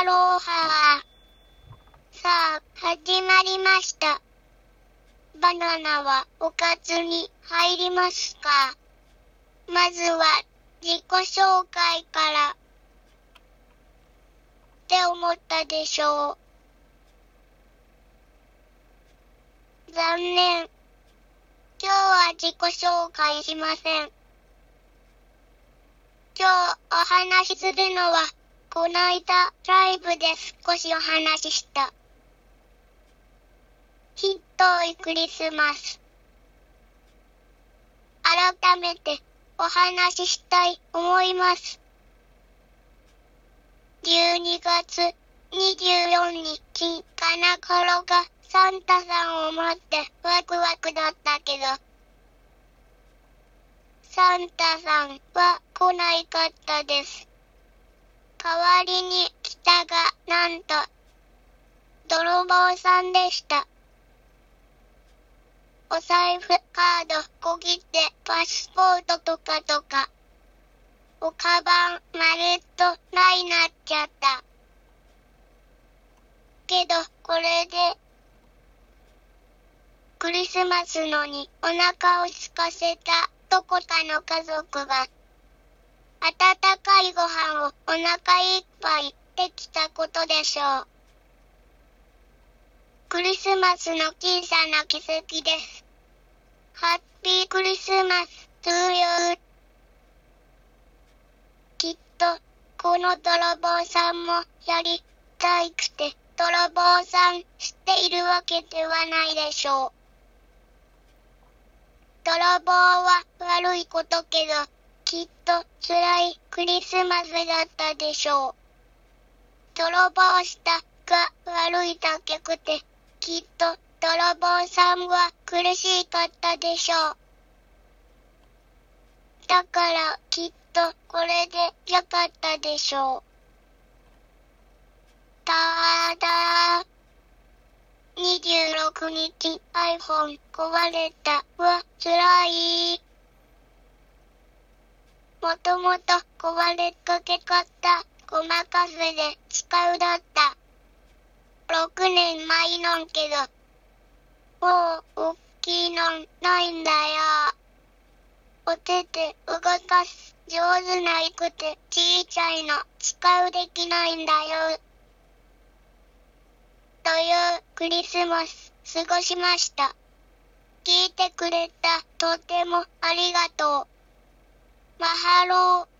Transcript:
アロハさあ、始まりました。バナナはおかずに入りますか？まずは自己紹介からって思ったでしょう。残念。今日は自己紹介しません。今日お話しするのはこないだライブで少しお話しした。ひっといクリスマス。改めてお話ししたい思います。12月24日かな頃がサンタさんを待ってワクワクだったけど、サンタさんは来ないかったです。代わりに来たが、なんと、泥棒さんでした。お財布、カード、小切手、パスポートとかとか。おカバン、まるっとないなっちゃった。けど、これで、クリスマスのにお腹を空かせたどこかの家族が、温かいご飯をお腹いっぱいできたことでしょう。クリスマスの小さな奇跡です。ハッピークリスマス to you. きっと、この泥棒さんもやりたいくて、泥棒さんしているわけではないでしょう。泥棒は悪いことけど、きっと辛いクリスマスだったでしょう。泥棒したが悪いだけくて、きっと泥棒さんは苦しかったでしょう。だからきっとこれでよかったでしょう。ただ、26日 iPhone 壊れたは辛い。もともと壊れかけかったごまかせで使うだった。6年前のんけど、もうおっきいのないんだよ。お手で動かす上手ないくてちいちゃいの使うできないんだよ。というクリスマス過ごしました。聞いてくれたとてもありがとう。マハロー。